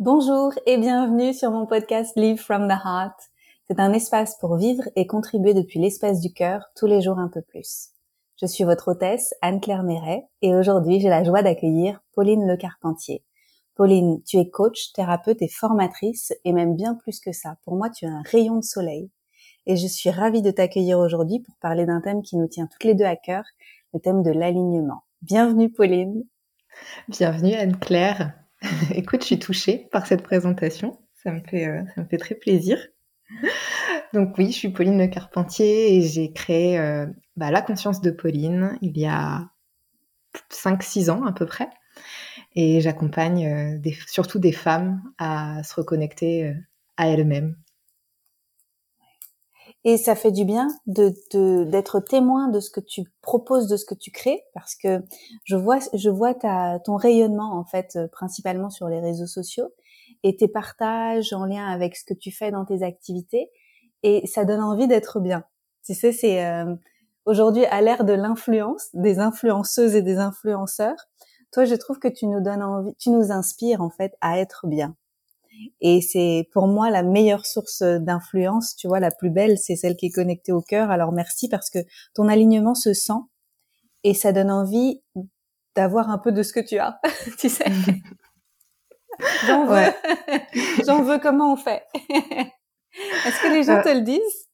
Bonjour et bienvenue sur mon podcast Live from the Heart. C'est un espace pour vivre et contribuer depuis l'espace du cœur tous les jours un peu plus. Je suis votre hôtesse Anne-Claire Méret et aujourd'hui j'ai la joie d'accueillir Pauline Le Carpentier. Pauline, tu es coach, thérapeute et formatrice et même bien plus que ça. Pour moi, tu es un rayon de soleil. Et je suis ravie de t'accueillir aujourd'hui pour parler d'un thème qui nous tient toutes les deux à cœur, le thème de l'alignement. Bienvenue Pauline. Bienvenue Anne-Claire. Écoute, je suis touchée par cette présentation. Ça me fait, euh, ça me fait très plaisir. Donc oui, je suis Pauline Carpentier et j'ai créé euh, bah, la conscience de Pauline il y a 5-6 ans à peu près. Et j'accompagne euh, surtout des femmes à se reconnecter à elles-mêmes. Et ça fait du bien de d'être témoin de ce que tu proposes, de ce que tu crées, parce que je vois je vois ta, ton rayonnement en fait euh, principalement sur les réseaux sociaux et tes partages en lien avec ce que tu fais dans tes activités et ça donne envie d'être bien. Tu sais, c'est euh, aujourd'hui à l'ère de l'influence, des influenceuses et des influenceurs. Toi, je trouve que tu nous donnes envie, tu nous inspires en fait à être bien. Et c'est pour moi la meilleure source d'influence, tu vois, la plus belle, c'est celle qui est connectée au cœur. Alors merci parce que ton alignement se sent et ça donne envie d'avoir un peu de ce que tu as, tu sais. J'en veux. J'en veux comment on fait? Est-ce que les gens euh. te le disent?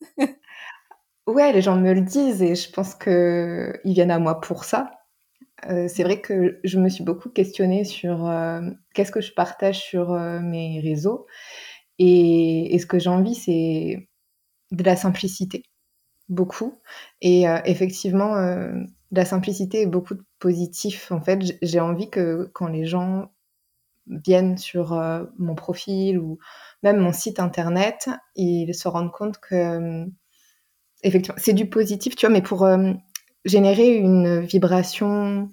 Ouais, les gens me le disent et je pense que ils viennent à moi pour ça. Euh, c'est vrai que je me suis beaucoup questionnée sur euh, qu'est-ce que je partage sur euh, mes réseaux. Et, ce que j'ai envie, c'est de la simplicité, beaucoup. Et effectivement, de la simplicité et beaucoup de positif. En fait, j'ai envie que quand les gens viennent sur mon profil ou même mon site internet, ils se rendent compte que effectivement, c'est du positif, tu vois, mais pour générer une vibration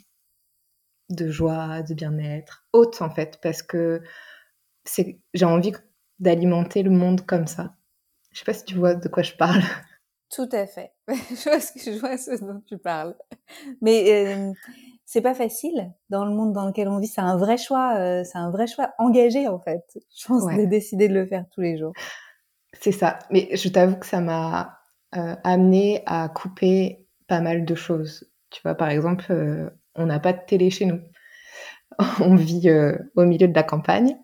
de joie, de bien-être, haute en fait, parce que c'est, j'ai envie d'alimenter le monde comme ça. Je sais pas si tu vois de quoi je parle. Tout à fait. je, vois ce, je vois ce dont tu parles. Mais euh, c'est pas facile dans le monde dans lequel on vit. C'est un vrai choix. Euh, c'est un vrai choix engagé en fait. Je pense de décider de le faire tous les jours. C'est ça. Mais je t'avoue que ça m'a euh, amené à couper pas mal de choses. Tu vois, par exemple, euh, on n'a pas de télé chez nous. on vit euh, au milieu de la campagne.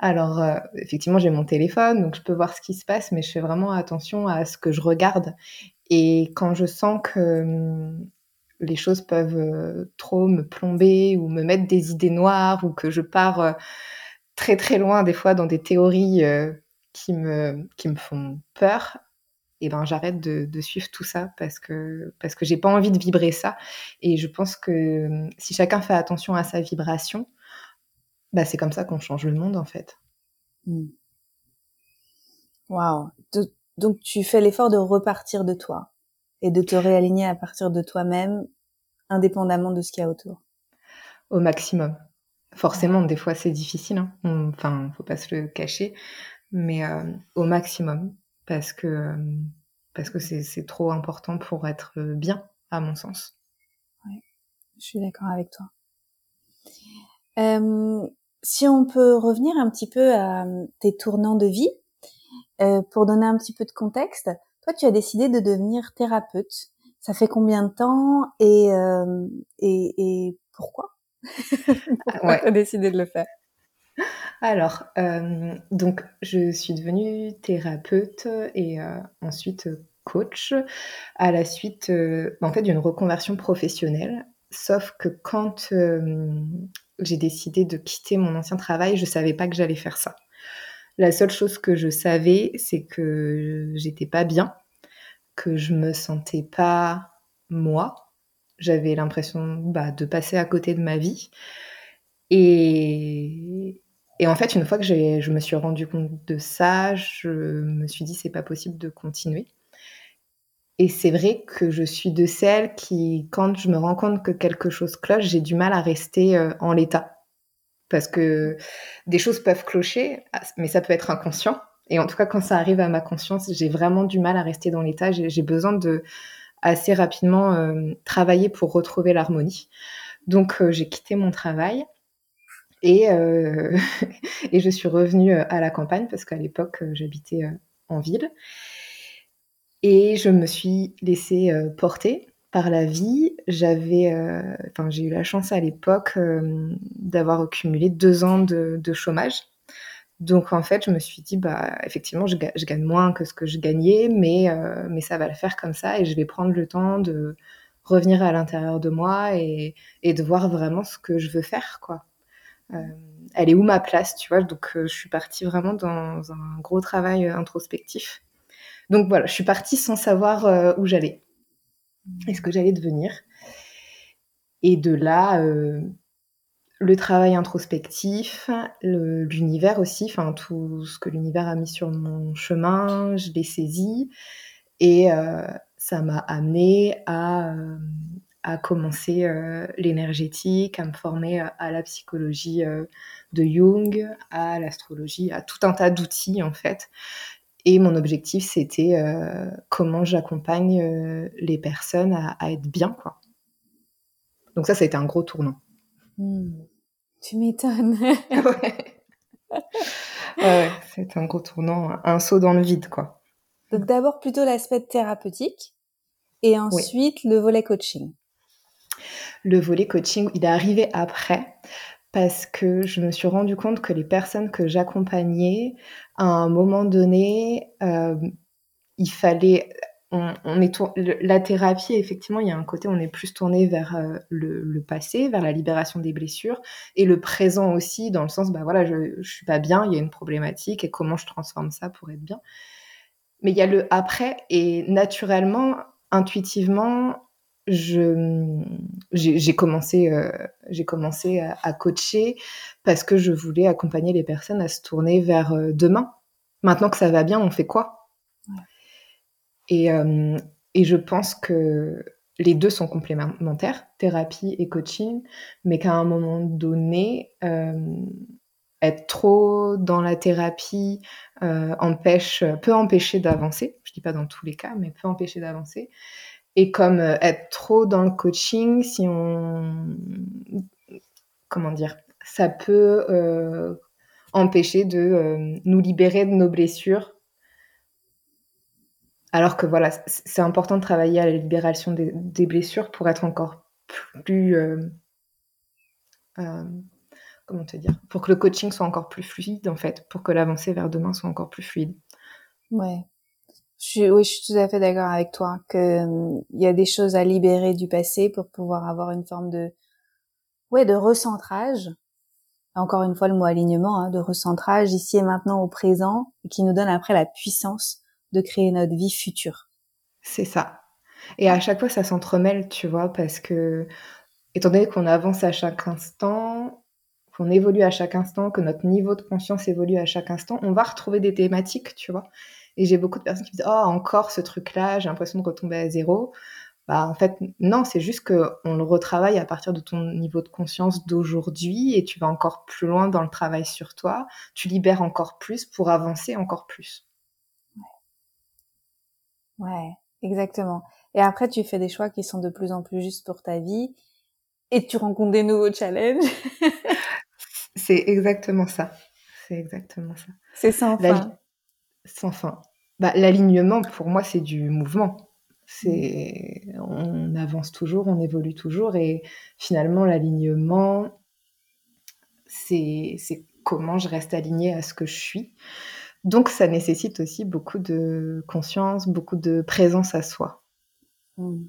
Alors, euh, effectivement, j'ai mon téléphone, donc je peux voir ce qui se passe, mais je fais vraiment attention à ce que je regarde. Et quand je sens que hum, les choses peuvent trop me plomber ou me mettre des idées noires ou que je pars très très loin des fois dans des théories qui, me, qui me font peur, et ben j'arrête de, suivre tout ça parce que parce que j'ai pas envie de vibrer ça. Et je pense que si chacun fait attention à sa vibration bah c'est comme ça qu'on change le monde en fait. Mmh. waouh. Donc tu fais l'effort de repartir de toi et de te réaligner à partir de toi-même indépendamment de ce qu'il y a autour. Au maximum. Forcément des fois c'est difficile hein. enfin faut pas se le cacher mais euh, au maximum parce que parce que c'est trop important pour être bien, à mon sens. Oui, je suis d'accord avec toi. Euh, si on peut revenir un petit peu à tes tournants de vie, euh, pour donner un petit peu de contexte, toi tu as décidé de devenir thérapeute. Ça fait combien de temps et, euh, et, et pourquoi? Pourquoi tu as décidé de le faire? Alors, euh, donc je suis devenue thérapeute et euh, ensuite coach à la suite, euh, en fait, d'une reconversion professionnelle. Sauf que quand j'ai décidé de quitter mon ancien travail, je savais pas que j'allais faire ça. La seule chose que je savais, c'est que j'étais pas bien, que je me sentais pas moi. J'avais l'impression bah, de passer à côté de ma vie. Et, et en fait, une fois que je me suis rendu compte de ça, je me suis dit c'est pas possible de continuer. Et c'est vrai que je suis de celles qui, quand je me rends compte que quelque chose cloche, j'ai du mal à rester euh, en l'état. Parce que des choses peuvent clocher, mais ça peut être inconscient. Et en tout cas, quand ça arrive à ma conscience, j'ai vraiment du mal à rester dans l'état. J'ai besoin de assez rapidement euh, travailler pour retrouver l'harmonie. Donc, euh, j'ai quitté mon travail Et, et je suis revenue à la campagne parce qu'à l'époque, j'habitais en ville. Et je me suis laissée porter par la vie. J'avais, enfin, j'ai eu la chance à l'époque d'avoir accumulé deux ans de, chômage. Donc en fait, je me suis dit, bah effectivement, je, je gagne moins que ce que je gagnais, mais, mais ça va le faire comme ça et je vais prendre le temps de revenir à l'intérieur de moi et, et, de voir vraiment ce que je veux faire, quoi. Euh, elle est où ma place, tu vois? Donc euh, je suis partie vraiment dans un gros travail euh, introspectif. Donc voilà, je suis partie sans savoir où j'allais et ce que j'allais devenir. Et de là, le travail introspectif, l'univers aussi, enfin tout ce que l'univers a mis sur mon chemin, je l'ai saisi et ça m'a amené à, à commencer euh, l'énergétique, à me former à, la psychologie euh, de Jung, à l'astrologie, à tout un tas d'outils en fait. Et mon objectif, c'était euh, comment j'accompagne les personnes à, être bien, quoi. Donc ça, ça a été un gros tournant. Hmm. Tu m'étonnes. ouais, c'est un gros tournant, un saut dans le vide, quoi. Donc d'abord plutôt l'aspect thérapeutique et ensuite le volet coaching. Le volet coaching, il est arrivé après parce que je me suis rendu compte que les personnes que j'accompagnais, à un moment donné, euh, il fallait on, est la thérapie, effectivement, il y a un côté, on est plus tourné vers euh, le, passé, vers la libération des blessures, et le présent aussi, dans le sens, bah voilà, je, je suis pas bien, il y a une problématique, et comment je transforme ça pour être bien. Mais il y a le après, et naturellement, intuitivement, j'ai commencé, euh, j'ai commencé à, coacher parce que je voulais accompagner les personnes à se tourner vers euh, demain. Maintenant que ça va bien, on fait quoi? Et, euh, et je pense que les deux sont complémentaires, thérapie et coaching, mais qu'à un moment donné, être trop dans la thérapie empêche, peut empêcher d'avancer. Je dis pas dans tous les cas, mais peut empêcher d'avancer. Et comme euh, être trop dans le coaching, si on... Comment dire Ça peut euh, empêcher de euh, nous libérer de nos blessures. Alors que voilà, c'est important de travailler à la libération des, blessures pour être encore plus... comment te dire Pour que le coaching soit encore plus fluide, en fait, pour que l'avancée vers demain soit encore plus fluide. Ouais. Oui, je suis tout à fait d'accord avec toi que hum, il y a des choses à libérer du passé pour pouvoir avoir une forme de ouais de recentrage. Encore une fois le mot alignement, hein, de recentrage ici et maintenant au présent, qui nous donne après la puissance de créer notre vie future. C'est ça. Et à chaque fois ça s'entremêle, tu vois, parce que étant donné qu'on avance à chaque instant, qu'on évolue à chaque instant, que notre niveau de conscience évolue à chaque instant, on va retrouver des thématiques, tu vois. Et j'ai beaucoup de personnes qui me disent Oh, encore ce truc-là, j'ai l'impression de retomber à zéro. Bah, en fait, non, c'est juste qu'on le retravaille à partir de ton niveau de conscience d'aujourd'hui et tu vas encore plus loin dans le travail sur toi. Tu libères encore plus pour avancer encore plus. Ouais, ouais exactement. Et après, tu fais des choix qui sont de plus en plus justes pour ta vie et tu rencontres des nouveaux challenges. c'est exactement ça. C'est exactement ça. C'est sans fin sans fin. Bah, l'alignement, pour moi, c'est du mouvement. C'est, on avance toujours, on évolue toujours, et finalement, l'alignement, c'est, comment je reste alignée à ce que je suis. Donc, ça nécessite aussi beaucoup de conscience, beaucoup de présence à soi. Mmh.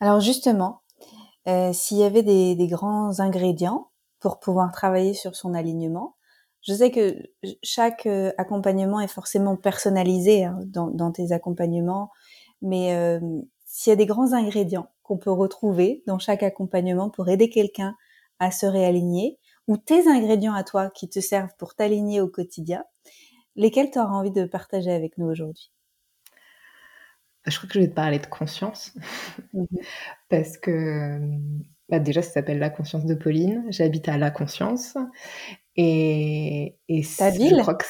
Alors, justement, euh, s'il y avait des grands ingrédients pour pouvoir travailler sur son alignement, je sais que chaque euh, accompagnement est forcément personnalisé hein, dans, tes accompagnements, mais euh, s'il y a des grands ingrédients qu'on peut retrouver dans chaque accompagnement pour aider quelqu'un à se réaligner, ou tes ingrédients à toi qui te servent pour t'aligner au quotidien, lesquels tu auras envie de partager avec nous aujourd'hui? Je crois que je vais te parler de conscience, mmh parce que bah déjà, ça s'appelle La Conscience de Pauline. J'habite à La Conscience. Et, et Ta ville je crois que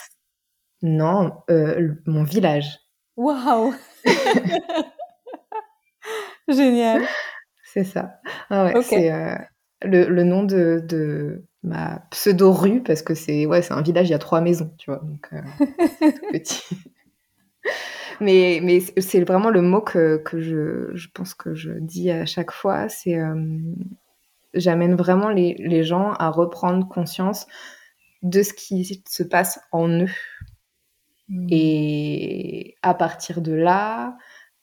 Non, euh, mon village. Waouh Génial. C'est ça. Ah ouais, C'est euh, le, le, nom de, de, ma pseudo rue parce que c'est ouais, c'est un village, il y a trois maisons, tu vois, donc euh, petit. mais mais c'est vraiment le mot que, que je, je, pense que je dis à chaque fois, c'est euh, j'amène vraiment les, les, gens à reprendre conscience de ce qui se passe en eux. Mmh. Et à partir de là,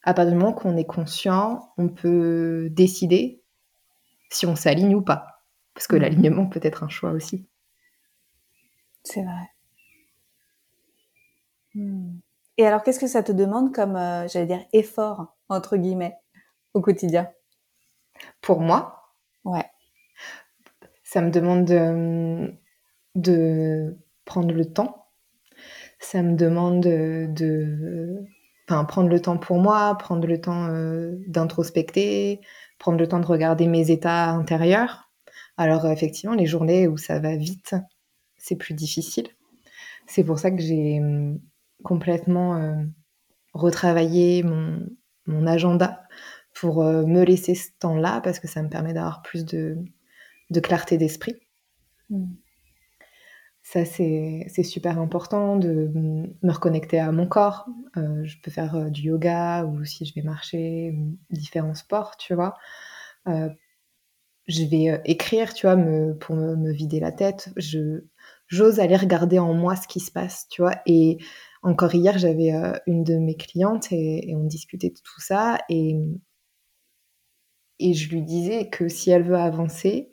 à partir du moment qu'on est conscient, on peut décider si on s'aligne ou pas. Parce que mmh. l'alignement peut être un choix aussi. C'est vrai. Mmh. Et alors, qu'est-ce que ça te demande comme, euh, j'allais dire, effort, entre guillemets, au quotidien? Pour moi? Ouais. Ça me demande de, de prendre le temps. Ça me demande de, enfin, prendre le temps pour moi, prendre le temps euh, d'introspecter, prendre le temps de regarder mes états intérieurs. Alors effectivement, les journées où ça va vite, c'est plus difficile. C'est pour ça que j'ai complètement euh, retravaillé mon, mon, agenda pour euh, me laisser ce temps-là parce que ça me permet d'avoir plus de, de clarté d'esprit. Mmh. Ça, c'est super important de me reconnecter à mon corps. Euh, je peux faire euh, du yoga ou si je vais marcher, différents sports, tu vois. Euh, je vais écrire, tu vois, me, pour me, vider la tête. Je J'ose aller regarder en moi ce qui se passe, tu vois. Et encore hier, j'avais une de mes clientes et, on discutait de tout ça. Et, et je lui disais que si elle veut avancer,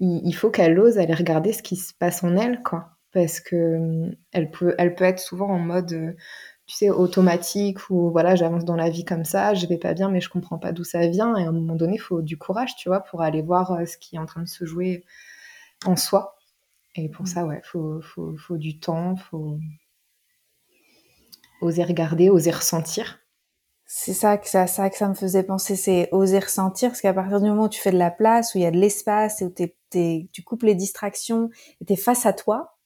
il, faut qu'elle ose aller regarder ce qui se passe en elle, quoi. Parce que hum, elle peut, elle peut être souvent en mode, euh, tu sais, automatique ou voilà, j'avance dans la vie comme ça, je vais pas bien, mais je comprends pas d'où ça vient. Et à un moment donné, il faut du courage, tu vois, pour aller voir euh, ce qui est en train de se jouer en soi. Et pour mmh. ça, ouais, faut, faut, faut du temps, faut oser regarder, oser ressentir c'est ça que ça, ça que ça me faisait penser, c'est oser ressentir, parce qu'à partir du moment où tu fais de la place, où il y a de l'espace, et où tu coupes les distractions, et tu es face à toi,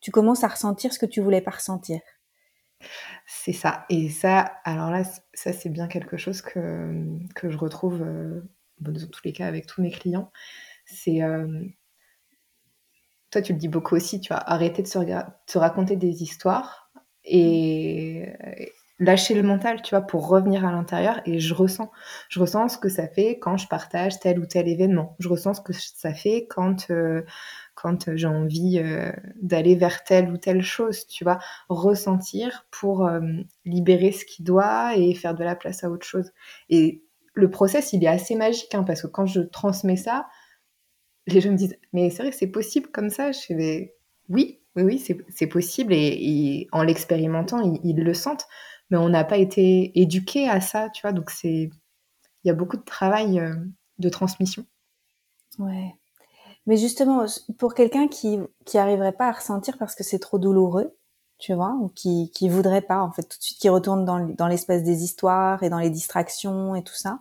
tu commences à ressentir ce que tu voulais pas ressentir. C'est ça. Et ça, alors là, ça c'est bien quelque chose que, que je retrouve euh, dans tous les cas avec tous mes clients. C'est euh, toi, tu le dis beaucoup aussi, tu vois, arrêter de se, se raconter des histoires et, lâcher le mental, tu vois, pour revenir à l'intérieur. Et je ressens, je ressens ce que ça fait quand je partage tel ou tel événement. Je ressens ce que ça fait quand, euh, quand j'ai envie euh, d'aller vers telle ou telle chose, tu vois. Ressentir pour euh, libérer ce qui doit et faire de la place à autre chose. Et le process, il est assez magique, hein, parce que quand je transmets ça, les gens me disent, mais c'est vrai c'est possible comme ça. Je fais, oui, oui, oui, c'est possible. Et, en l'expérimentant, ils le sentent mais on n'a pas été éduqué à ça, tu vois. Donc c'est, il y a beaucoup de travail euh, de transmission. Ouais. Mais justement, pour quelqu'un qui qui arriverait pas à ressentir parce que c'est trop douloureux, tu vois, ou qui qui voudrait pas en fait tout de suite qui retourne dans dans l'espace des histoires et dans les distractions et tout ça.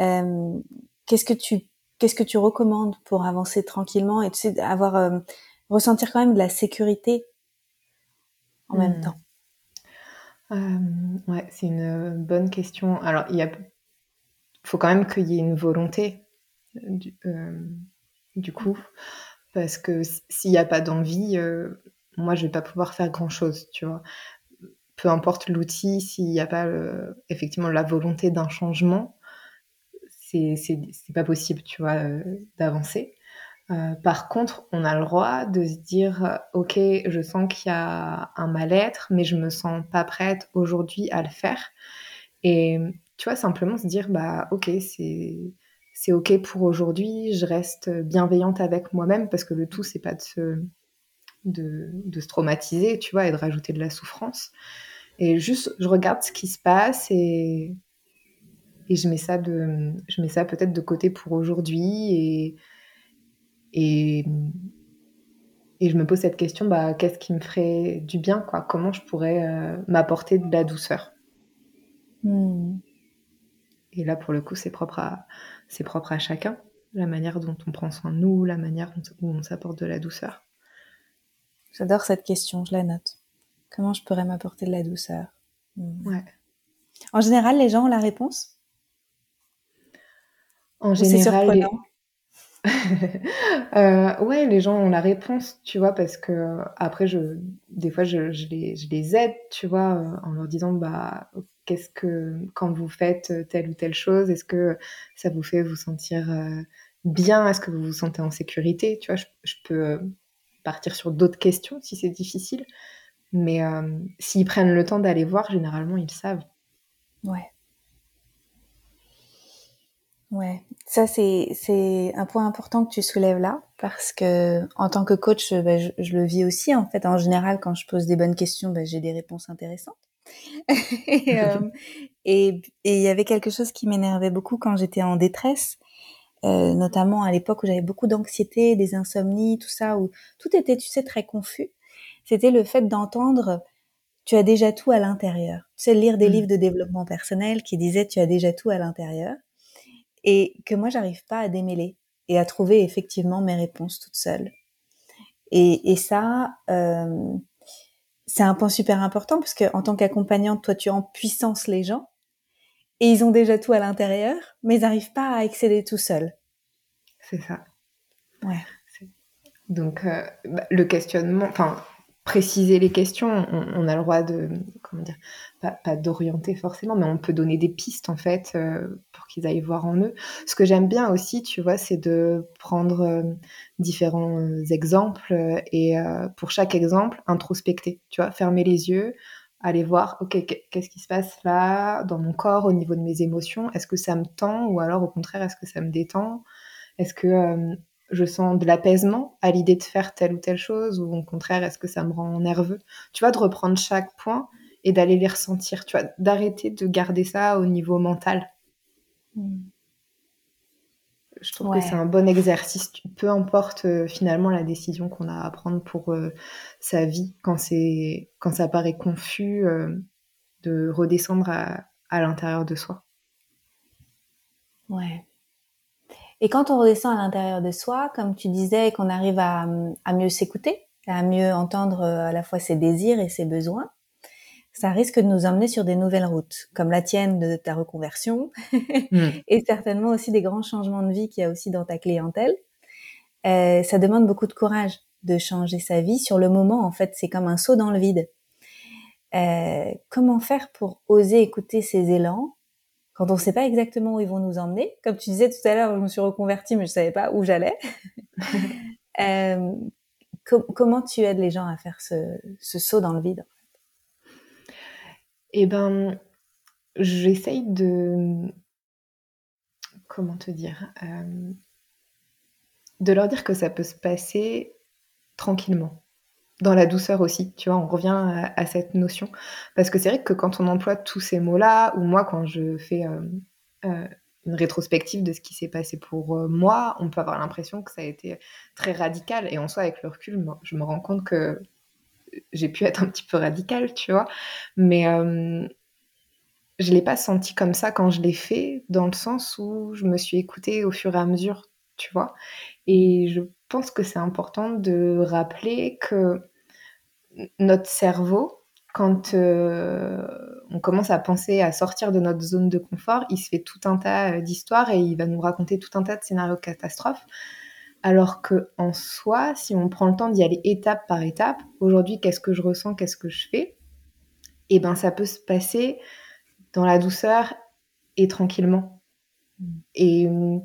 Euh, qu'est-ce que tu qu'est-ce que tu recommandes pour avancer tranquillement et tu sais avoir euh, ressentir quand même de la sécurité en même hmm. temps? Euh, ouais, c'est une euh, bonne question. Alors, il faut quand même qu'il y ait une volonté du, euh, coup, parce que s'il n'y a pas d'envie, moi, je vais pas pouvoir faire grand-chose, tu vois. Peu importe l'outil, s'il n'y a pas effectivement la volonté d'un changement, c'est pas possible, tu vois, d'avancer. Euh, par contre, on a le droit de se dire, euh, ok, je sens qu'il y a un mal-être, mais je me sens pas prête aujourd'hui à le faire. Et tu vois, simplement se dire, bah ok, c'est c'est ok pour aujourd'hui, je reste bienveillante avec moi-même parce que le tout c'est pas de se de, se traumatiser, tu vois, et de rajouter de la souffrance. Et juste, je regarde ce qui se passe et et je mets ça de je mets ça peut-être de côté pour aujourd'hui et et, et je me pose cette question, bah, qu'est-ce qui me ferait du bien quoi? Comment je pourrais euh, m'apporter de la douceur? Hmm. Et là, pour le coup, c'est propre, à, c'est propre à chacun, la manière dont on prend soin de nous, la manière dont on s'apporte de la douceur. J'adore cette question, je la note. Comment je pourrais m'apporter de la douceur? Hmm. ouais. En général, les gens ont la réponse? En général, euh, ouais, les gens ont la réponse, tu vois, parce que après, je, des fois, je, je, les, je les aide, tu vois, euh, en leur disant, bah, qu'est-ce que, quand vous faites telle ou telle chose, est-ce que ça vous fait vous sentir euh, bien? Est-ce que vous vous sentez en sécurité? Tu vois, je, je peux partir sur d'autres questions si c'est difficile, mais s'ils prennent le temps d'aller voir, généralement, ils savent. Ouais. Ouais, ça c'est c'est un point important que tu soulèves là parce que en tant que coach, ben, je, je, le vis aussi en fait. En général, quand je pose des bonnes questions, ben, j'ai des réponses intéressantes. Euh, et il y avait quelque chose qui m'énervait beaucoup quand j'étais en détresse, euh, notamment à l'époque où j'avais beaucoup d'anxiété, des insomnies, tout ça, où tout était, tu sais, très confus. C'était le fait d'entendre tu as déjà tout à l'intérieur. Tu sais, lire des mmh. livres de développement personnel qui disaient tu as déjà tout à l'intérieur et que moi j'arrive pas à démêler et à trouver effectivement mes réponses toute seule. Et, et ça, euh, c'est un point super important parce que en tant qu'accompagnante, toi tu en puissance les gens et ils ont déjà tout à l'intérieur, mais ils n'arrivent pas à excéder tout seuls. C'est ça. Ouais. Donc euh, bah, le questionnement, enfin préciser les questions, on, a le droit de, comment dire, pas, d'orienter forcément, mais on peut donner des pistes en fait euh, pour qu'ils aillent voir en eux. Ce que j'aime bien aussi, tu vois, c'est de prendre euh, différents euh, exemples et pour chaque exemple, introspecter, tu vois, fermer les yeux, aller voir, ok, qu'est-ce qui se passe là dans mon corps au niveau de mes émotions? Est-ce que ça me tend? Ou alors au contraire, est-ce que ça me détend? Est-ce que je sens de l'apaisement à l'idée de faire telle ou telle chose ou au contraire est-ce que ça me rend nerveux? Tu vois de reprendre chaque point et d'aller les ressentir tu vois d'arrêter de garder ça au niveau mental. Hmm. je trouve que c'est un bon exercice. Peu importe euh, finalement la décision qu'on a à prendre pour euh, sa vie quand c'est quand ça paraît confus euh, de redescendre à, à l'intérieur de soi. Ouais et quand on redescend à l'intérieur de soi, comme tu disais, qu'on arrive à, mieux s'écouter, à mieux entendre euh, à la fois ses désirs et ses besoins, ça risque de nous emmener sur des nouvelles routes, comme la tienne de ta reconversion, hmm. et certainement aussi des grands changements de vie qu'il y a aussi dans ta clientèle. Euh, ça demande beaucoup de courage de changer sa vie. Sur le moment, en fait, c'est comme un saut dans le vide. Euh, comment faire pour oser écouter ces élans quand on ne sait pas exactement où ils vont nous emmener. Comme tu disais tout à l'heure, je me suis reconvertie, mais je savais pas où j'allais. euh, comment tu aides les gens à faire ce, ce saut dans le vide Eh ben, j'essaye de comment te dire, euh, de leur dire que ça peut se passer tranquillement dans la douceur aussi, tu vois, on revient à, cette notion. Parce que c'est vrai que quand on emploie tous ces mots-là, ou moi quand je fais euh, euh, une rétrospective de ce qui s'est passé pour euh, moi, on peut avoir l'impression que ça a été très radical. Et en soi, avec le recul, je me rends compte que j'ai pu être un petit peu radical, tu vois. Mais je ne l'ai pas senti comme ça quand je l'ai fait, dans le sens où je me suis écoutée au fur et à mesure, tu vois. Et je pense que c'est important de rappeler que notre cerveau, quand euh, on commence à penser à sortir de notre zone de confort, il se fait tout un tas euh, d'histoires et il va nous raconter tout un tas de scénarios catastrophes. Alors que en soi, si on prend le temps d'y aller étape par étape, aujourd'hui, qu'est-ce que je ressens, qu'est-ce que je fais, eh ben ça peut se passer dans la douceur et tranquillement. Et hum,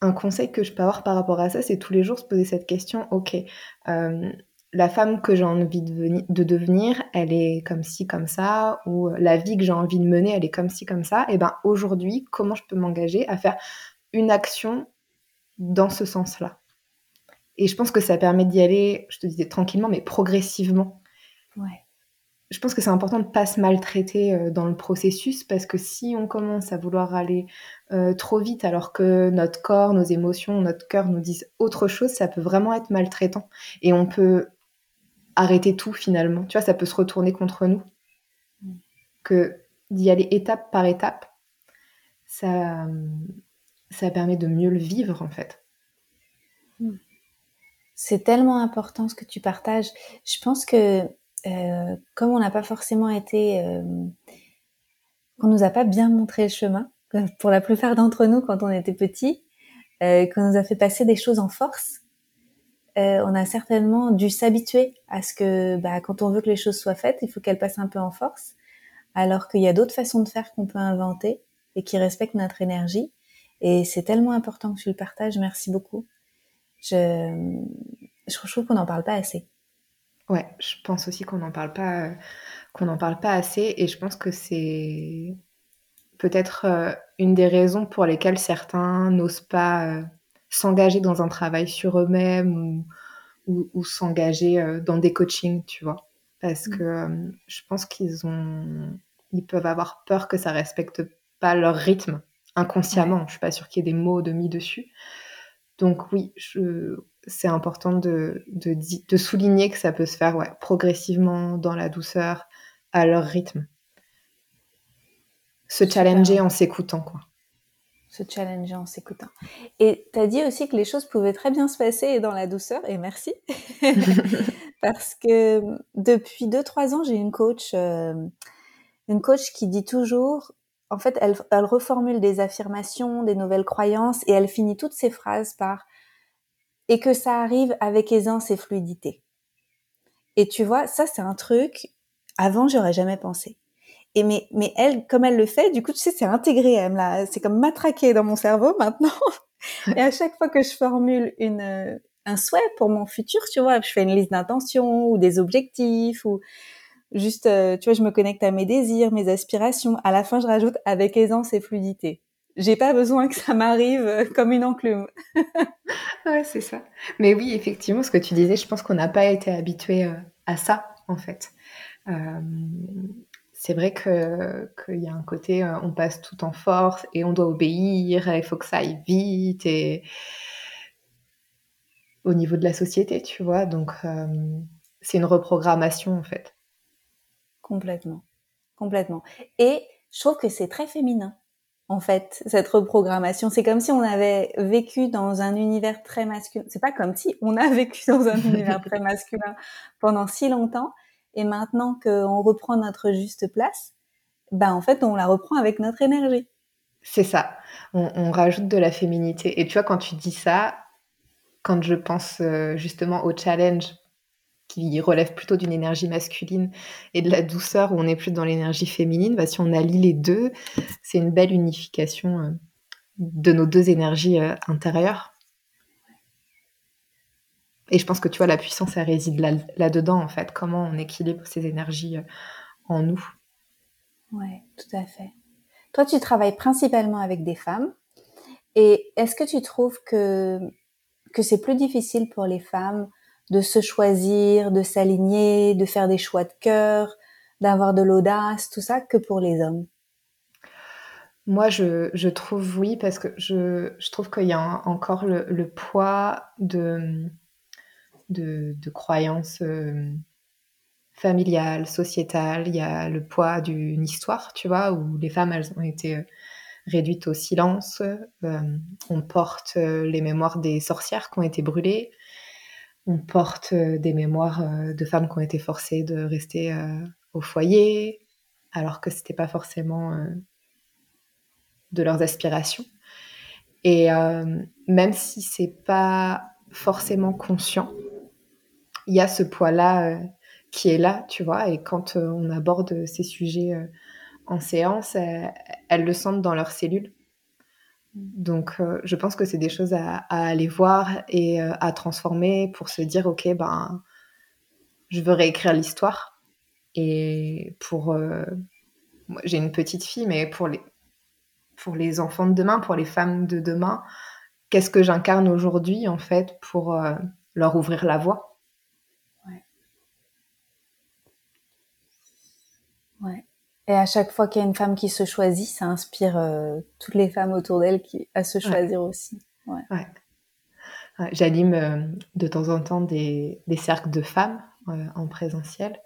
un conseil que je peux avoir par rapport à ça, c'est tous les jours se poser cette question, ok, euh, la femme que j'ai envie de, devenir, elle est comme ci, comme ça, ou la vie que j'ai envie de mener, elle est comme ci, comme ça, et ben aujourd'hui, comment je peux m'engager à faire une action dans ce sens-là? Et je pense que ça permet d'y aller, je te disais tranquillement, mais progressivement. Ouais. Je pense que c'est important de ne pas se maltraiter euh, dans le processus parce que si on commence à vouloir aller euh, trop vite alors que notre corps, nos émotions, notre cœur nous disent autre chose, ça peut vraiment être maltraitant. Et on peut arrêter tout finalement. Tu vois, ça peut se retourner contre nous. Que d'y aller étape par étape, ça, ça permet de mieux le vivre en fait. C'est tellement important ce que tu partages. Je pense que euh, comme on n'a pas forcément été, euh, qu'on nous a pas bien montré le chemin, pour la plupart d'entre nous quand on était petit, euh, qu'on nous a fait passer des choses en force, euh, on a certainement dû s'habituer à ce que bah, quand on veut que les choses soient faites, il faut qu'elles passent un peu en force, alors qu'il y a d'autres façons de faire qu'on peut inventer et qui respectent notre énergie. Et c'est tellement important que tu le partages. Merci beaucoup. Je, je trouve qu'on n'en parle pas assez. Ouais, je pense aussi qu'on n'en parle pas, qu'on n'en parle pas assez, et je pense que c'est peut-être euh, une des raisons pour lesquelles certains n'osent pas euh, s'engager dans un travail sur eux-mêmes ou, s'engager euh, dans des coachings, tu vois. Parce mmh. que je pense qu'ils ont, ils peuvent avoir peur que ça respecte pas leur rythme inconsciemment. Je suis pas sûre qu'il y ait des mots de mis dessus. Donc oui, c'est important de, de, souligner que ça peut se faire ouais, progressivement, dans la douceur, à leur rythme. Se challenger en s'écoutant, quoi. Se challenger en s'écoutant. Et tu as dit aussi que les choses pouvaient très bien se passer dans la douceur, et merci. Parce que depuis 2-3 ans, j'ai une coach, euh, une coach qui dit toujours en fait, elle, reformule des affirmations, des nouvelles croyances, et elle finit toutes ses phrases par et que ça arrive avec aisance et fluidité. Et tu vois, ça c'est un truc avant j'aurais jamais pensé. Et mais mais elle comme elle le fait, du coup tu sais c'est intégré, elle c'est comme matraqué dans mon cerveau maintenant. et à chaque fois que je formule une euh, un souhait pour mon futur, tu vois, je fais une liste d'intentions ou des objectifs ou Juste, euh, tu vois, je me connecte à mes désirs, mes aspirations. À la fin, je rajoute avec aisance et fluidité. J'ai pas besoin que ça m'arrive euh, comme une enclume. ouais, c'est ça. Mais oui, effectivement, ce que tu disais, je pense qu'on n'a pas été habitué euh, à ça, en fait. C'est vrai qu'il y a un côté, on passe tout en force et on doit obéir, il faut que ça aille vite et au niveau de la société, tu vois. Donc, c'est une reprogrammation, en fait. Complètement. Complètement. Et je trouve que c'est très féminin, en fait, cette reprogrammation. C'est comme si on avait vécu dans un univers très masculin. C'est pas comme si on a vécu dans un univers très masculin pendant si longtemps. Et maintenant qu'on reprend notre juste place, ben en fait, on la reprend avec notre énergie. C'est ça. On, rajoute de la féminité. Et tu vois, quand tu dis ça, quand je pense euh, justement au challenge qui relève plutôt d'une énergie masculine et de la douceur où on est plus dans l'énergie féminine, bah, si on allie les deux, c'est une belle unification euh, de nos deux énergies euh, intérieures. Et je pense que tu vois, la puissance, elle réside là-dedans, en fait. Comment on équilibre ces énergies euh, en nous. Oui, tout à fait. Toi, tu travailles principalement avec des femmes. Et est-ce que tu trouves que, que c'est plus difficile pour les femmes de se choisir, de s'aligner, de faire des choix de cœur, d'avoir de l'audace, tout ça, que pour les hommes? Moi, je, trouve oui, parce que je, trouve qu'il y a encore le, poids de, de, croyances euh, familiales, sociétales. Il y a le poids d'une histoire, tu vois, où les femmes, elles ont été euh, réduites au silence. Euh, on porte les mémoires des sorcières qui ont été brûlées on porte des mémoires de femmes qui ont été forcées de rester au foyer, alors que c'était pas forcément de leurs aspirations. Et même si c'est pas forcément conscient, il y a ce poids-là qui est là, tu vois. Et quand on aborde ces sujets en séance, elles le sentent dans leurs cellules. Donc, euh, je pense que c'est des choses à, aller voir et euh, à transformer pour se dire, OK, ben, je veux réécrire l'histoire. Et pour... Euh, j'ai une petite fille, mais pour les, pour les enfants de demain, pour les femmes de demain, qu'est-ce que j'incarne aujourd'hui, en fait, pour leur ouvrir la voie Ouais. Ouais. Et à chaque fois qu'il y a une femme qui se choisit, ça inspire euh, toutes les femmes autour d'elle qui à se choisir aussi. Ouais. ouais. J'anime euh, de temps en temps des, des cercles de femmes euh, en présentiel.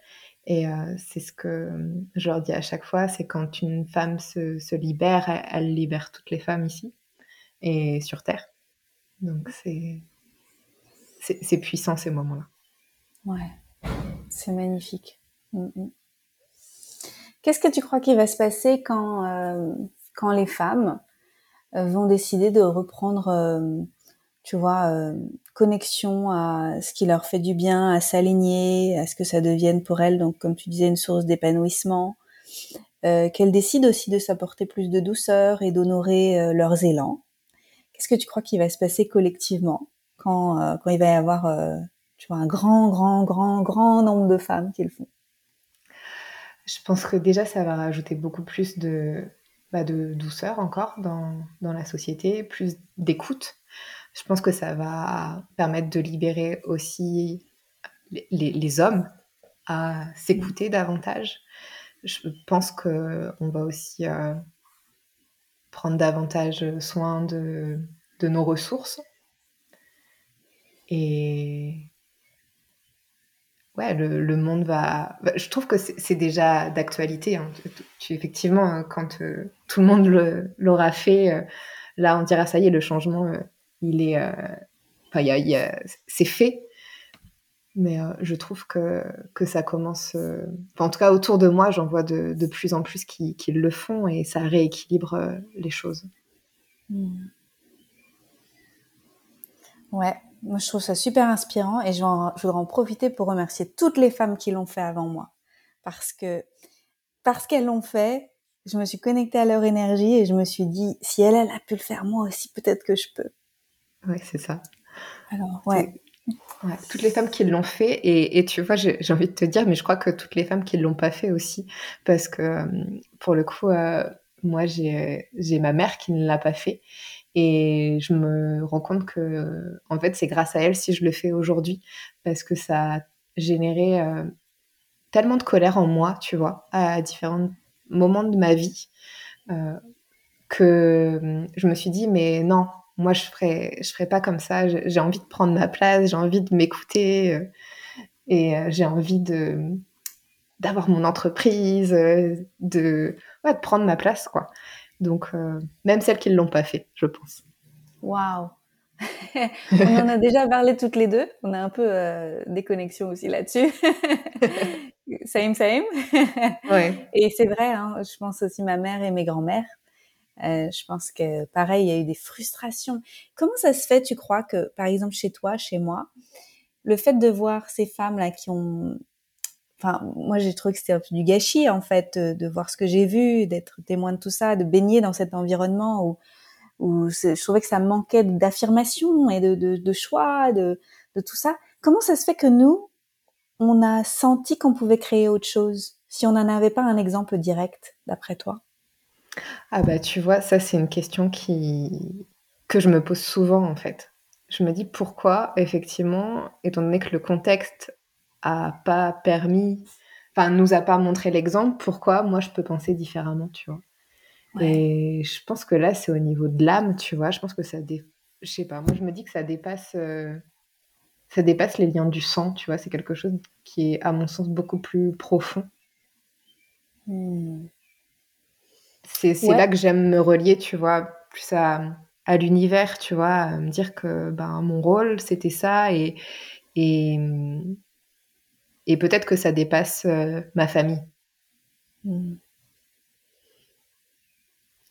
Et c'est ce que je leur dis à chaque fois, c'est quand une femme se, se libère, elle, elle, libère toutes les femmes ici et sur Terre. Donc c'est c'est puissant ces moments-là. Ouais, c'est magnifique. Mm, mm. Qu'est-ce que tu crois qu'il va se passer quand, euh, quand les femmes vont décider de reprendre, tu vois, connexion à ce qui leur fait du bien, à s'aligner, à ce que ça devienne pour elles, donc comme tu disais, une source d'épanouissement, qu'elles décident aussi de s'apporter plus de douceur et d'honorer leurs élans. Qu'est-ce que tu crois qu'il va se passer collectivement quand, quand il va y avoir, tu vois, un grand, grand, grand, grand nombre de femmes qui le font? Je pense que déjà, ça va rajouter beaucoup plus de, bah, douceur encore dans, la société, plus d'écoute. Je pense que ça va permettre de libérer aussi les, les, hommes à s'écouter davantage. Je pense qu'on va aussi euh, prendre davantage soin de, de nos ressources. Et, ouais, le, monde va. Bah, je trouve que c'est déjà d'actualité. Hein. effectivement, hein, quand euh, tout le monde l'aura fait, euh, là, on dira ça y est, le changement, euh, il est. Enfin, c'est fait. Mais je trouve que, que ça commence. en tout cas, autour de moi, j'en vois de, de, plus en plus qui, qui, le font et ça rééquilibre les choses. Mmh. Ouais, moi, je trouve ça super inspirant et je, voudrais en profiter pour remercier toutes les femmes qui l'ont fait avant moi. Parce que, parce qu'elles l'ont fait, je me suis connectée à leur énergie et je me suis dit, si elle, elle a pu le faire moi aussi, peut-être que je peux. Ouais, c'est ça. Alors, ouais. ouais. toutes les femmes qui l'ont fait et, et tu vois, j'ai envie de te dire, mais je crois que toutes les femmes qui l'ont pas fait aussi, parce que euh, pour le coup, euh, moi, j'ai ma mère qui ne l'a pas fait et je me rends compte que, en fait, c'est grâce à elle si je le fais aujourd'hui, parce que ça a généré euh, tellement de colère en moi, tu vois, à différents moments de ma vie, euh, que je me suis dit, mais non, moi, je ferai, je ferai pas comme ça. J'ai envie de prendre ma place, j'ai envie de m'écouter, euh, et j'ai envie de d'avoir mon entreprise, de, ouais, de prendre ma place, quoi. Donc, euh, même celles qui ne l'ont pas fait, je pense. Waouh On en a déjà parlé toutes les deux. On a un peu euh, des connexions aussi là-dessus. same, same. ouais. Et c'est vrai, hein, je pense aussi ma mère et mes grands-mères. Euh, je pense que pareil, il y a eu des frustrations. Comment ça se fait, tu crois, que par exemple chez toi, chez moi, le fait de voir ces femmes-là qui ont enfin moi j'ai trouvé que c'était du gâchis en fait de, voir ce que j'ai vu d'être témoin de tout ça de baigner dans cet environnement où je trouvais que ça manquait d'affirmation et de, choix de, tout ça. Comment ça se fait que nous on a senti qu'on pouvait créer autre chose si on n'en avait pas un exemple direct d'après toi? Ah bah tu vois ça c'est une question que je me pose souvent en fait. Je me dis pourquoi effectivement étant donné que le contexte a pas permis, enfin, nous a pas montré l'exemple, pourquoi moi je peux penser différemment, tu vois? Et je pense que là, c'est au niveau de l'âme, tu vois. Je pense que ça, dé... je sais pas, moi je me dis que ça dépasse, euh, ça dépasse les liens du sang, tu vois. C'est quelque chose qui est, à mon sens, beaucoup plus profond. Hmm. C'est là que j'aime me relier, tu vois, plus à, à l'univers, tu vois, à me dire que ben, mon rôle, c'était ça et, et, et peut-être que ça dépasse euh, ma famille. Mm.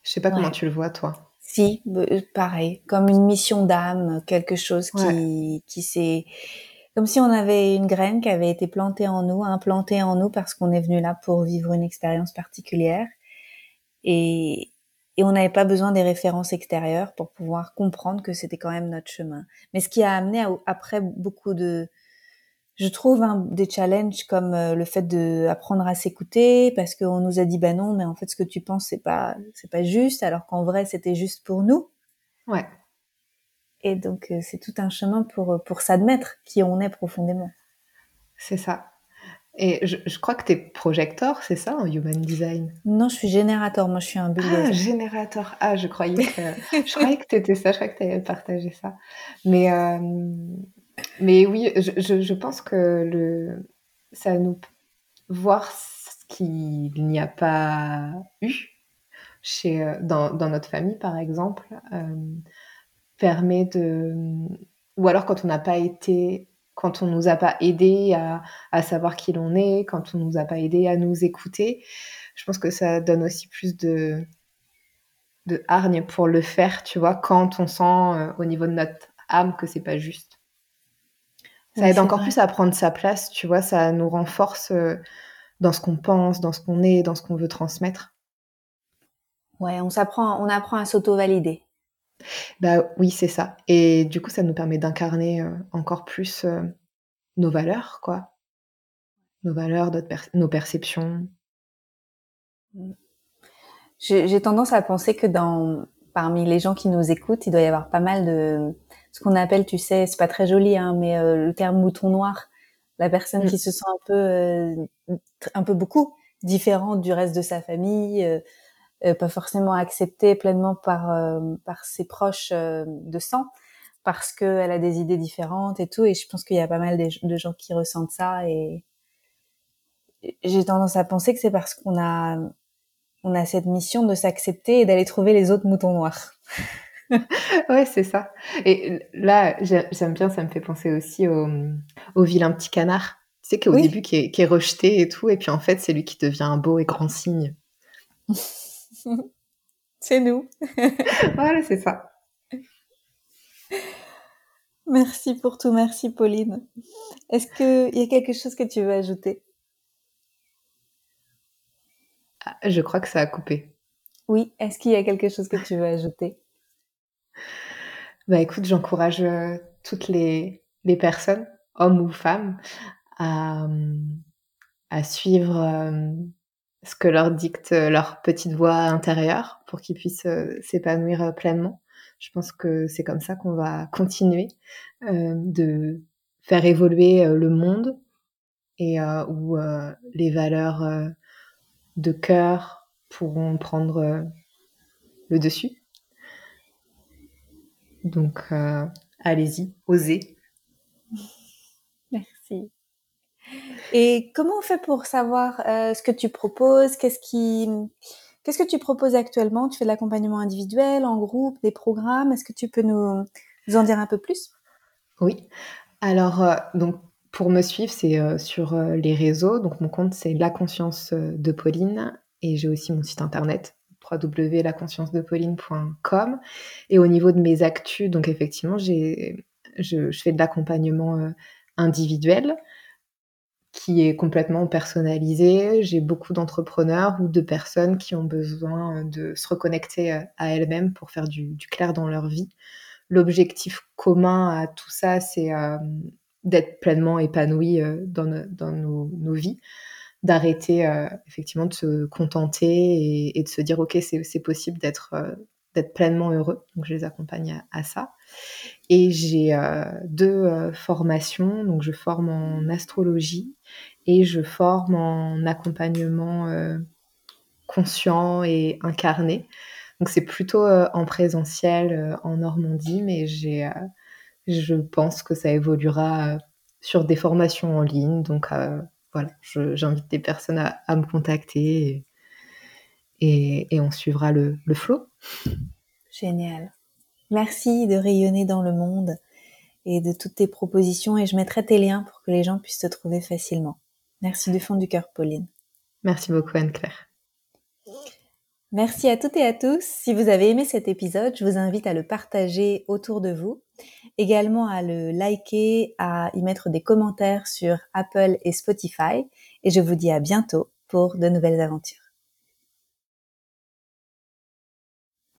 Je sais pas comment tu le vois, toi. Si, euh, pareil, comme une mission d'âme, quelque chose qui, qui s'est, comme si on avait une graine qui avait été plantée en nous, implantée en nous parce qu'on est venu là pour vivre une expérience particulière. Et, et on n'avait pas besoin des références extérieures pour pouvoir comprendre que c'était quand même notre chemin. Mais ce qui a amené après beaucoup de, je trouve hein, des challenges comme euh, le fait de apprendre à s'écouter parce qu'on nous a dit bah non mais en fait ce que tu penses c'est pas c'est pas juste alors qu'en vrai c'était juste pour nous ouais et donc euh, c'est tout un chemin pour euh, pour s'admettre qui on est profondément c'est ça et je, je, crois que tu es projecteur, c'est ça, en human design? Non, je suis générateur. Moi, je suis un bulldozer. Ah, générateur. Ah, je croyais que, je croyais que tu étais ça. Je croyais que tu avais partagé ça. Mais, euh, mais oui, je, je, pense que le, ça nous voir ce qu'il n'y a pas eu chez, euh, dans, dans, notre famille, par exemple, euh, permet de... Ou alors quand on n'a pas été... Quand on nous a pas aidé à, à savoir qui l'on est, quand on nous a pas aidé à nous écouter, je pense que ça donne aussi plus de, de hargne pour le faire, tu vois, quand on sent euh, au niveau de notre âme que c'est pas juste. Ça aide encore plus à prendre sa place, tu vois, ça nous renforce euh, dans ce qu'on pense, dans ce qu'on est, dans ce qu'on veut transmettre. Ouais, on s'apprend, on apprend à s'auto-valider. Bah oui, c'est ça. Et du coup, ça nous permet d'incarner euh, encore plus nos valeurs, quoi. Nos valeurs, nos perceptions. J'ai tendance à penser que dans parmi les gens qui nous écoutent, il doit y avoir pas mal de ce qu'on appelle, tu sais, c'est pas très joli, hein, mais euh, le terme mouton noir, la personne mm. qui se sent un peu, euh, un peu beaucoup différente du reste de sa famille, euh, pas forcément acceptée pleinement par par ses proches de sang, parce qu'elle a des idées différentes et tout. Et je pense qu'il y a pas mal de gens qui ressentent ça et j'ai tendance à penser que c'est parce qu'on a on a cette mission de s'accepter et d'aller trouver les autres moutons noirs. ouais, c'est ça. Et là, j'aime bien, ça me fait penser aussi au, vilain petit canard. Tu sais qu'au début, qui est, rejeté et tout, et puis en fait, c'est lui qui devient un beau et grand signe. c'est nous. voilà, c'est ça. Merci pour tout, merci Pauline. Est-ce qu'il y a quelque chose que tu veux ajouter? Ah, Je crois que ça a coupé. Oui, est-ce qu'il y a quelque chose que tu veux ajouter? Bah écoute, j'encourage euh, toutes les, les, personnes, hommes ou femmes, à, à suivre euh, ce que leur dicte leur petite voix intérieure pour qu'ils puissent euh, s'épanouir pleinement. Je pense que c'est comme ça qu'on va continuer de faire évoluer le monde et où les valeurs de cœur pourront prendre le dessus. Donc, euh, allez-y, osez. Merci. Et comment on fait pour savoir euh, ce que tu proposes? Qu'est-ce qui, qu'est-ce que tu proposes actuellement? Tu fais de l'accompagnement individuel, en groupe, des programmes? Est-ce que tu peux nous, en dire un peu plus? Oui. Alors, euh, donc, pour me suivre, c'est sur les réseaux. Donc, mon compte, c'est La Conscience de Pauline. Et j'ai aussi mon site internet, www.laconsciencedePauline.com. Et au niveau de mes actus, donc effectivement, j'ai, je, fais de l'accompagnement euh, individuel qui est complètement personnalisé. J'ai beaucoup d'entrepreneurs ou de personnes qui ont besoin de se reconnecter euh, à elles-mêmes pour faire du, clair dans leur vie. L'objectif commun à tout ça, c'est euh, d'être pleinement épanoui dans, dans nos, nos, vies d'arrêter euh, effectivement de se contenter et, de se dire ok c'est possible d'être euh, d'être pleinement heureux. Donc je les accompagne à, ça. Et j'ai euh, deux formations. Donc je forme en astrologie et je forme en accompagnement conscient et incarné. Donc c'est plutôt en présentiel en Normandie, mais j'ai, je pense que ça évoluera sur des formations en ligne. Donc voilà, j'invite des personnes à, me contacter et, on suivra le, le flot. Génial. Merci de rayonner dans le monde et de toutes tes propositions et je mettrai tes liens pour que les gens puissent te trouver facilement. Merci du fond du cœur, Pauline. Merci beaucoup, Anne-Claire. Merci à toutes et à tous. Si vous avez aimé cet épisode, je vous invite à le partager autour de vous, également à le liker, à y mettre des commentaires sur Apple et Spotify. Et je vous dis à bientôt pour de nouvelles aventures.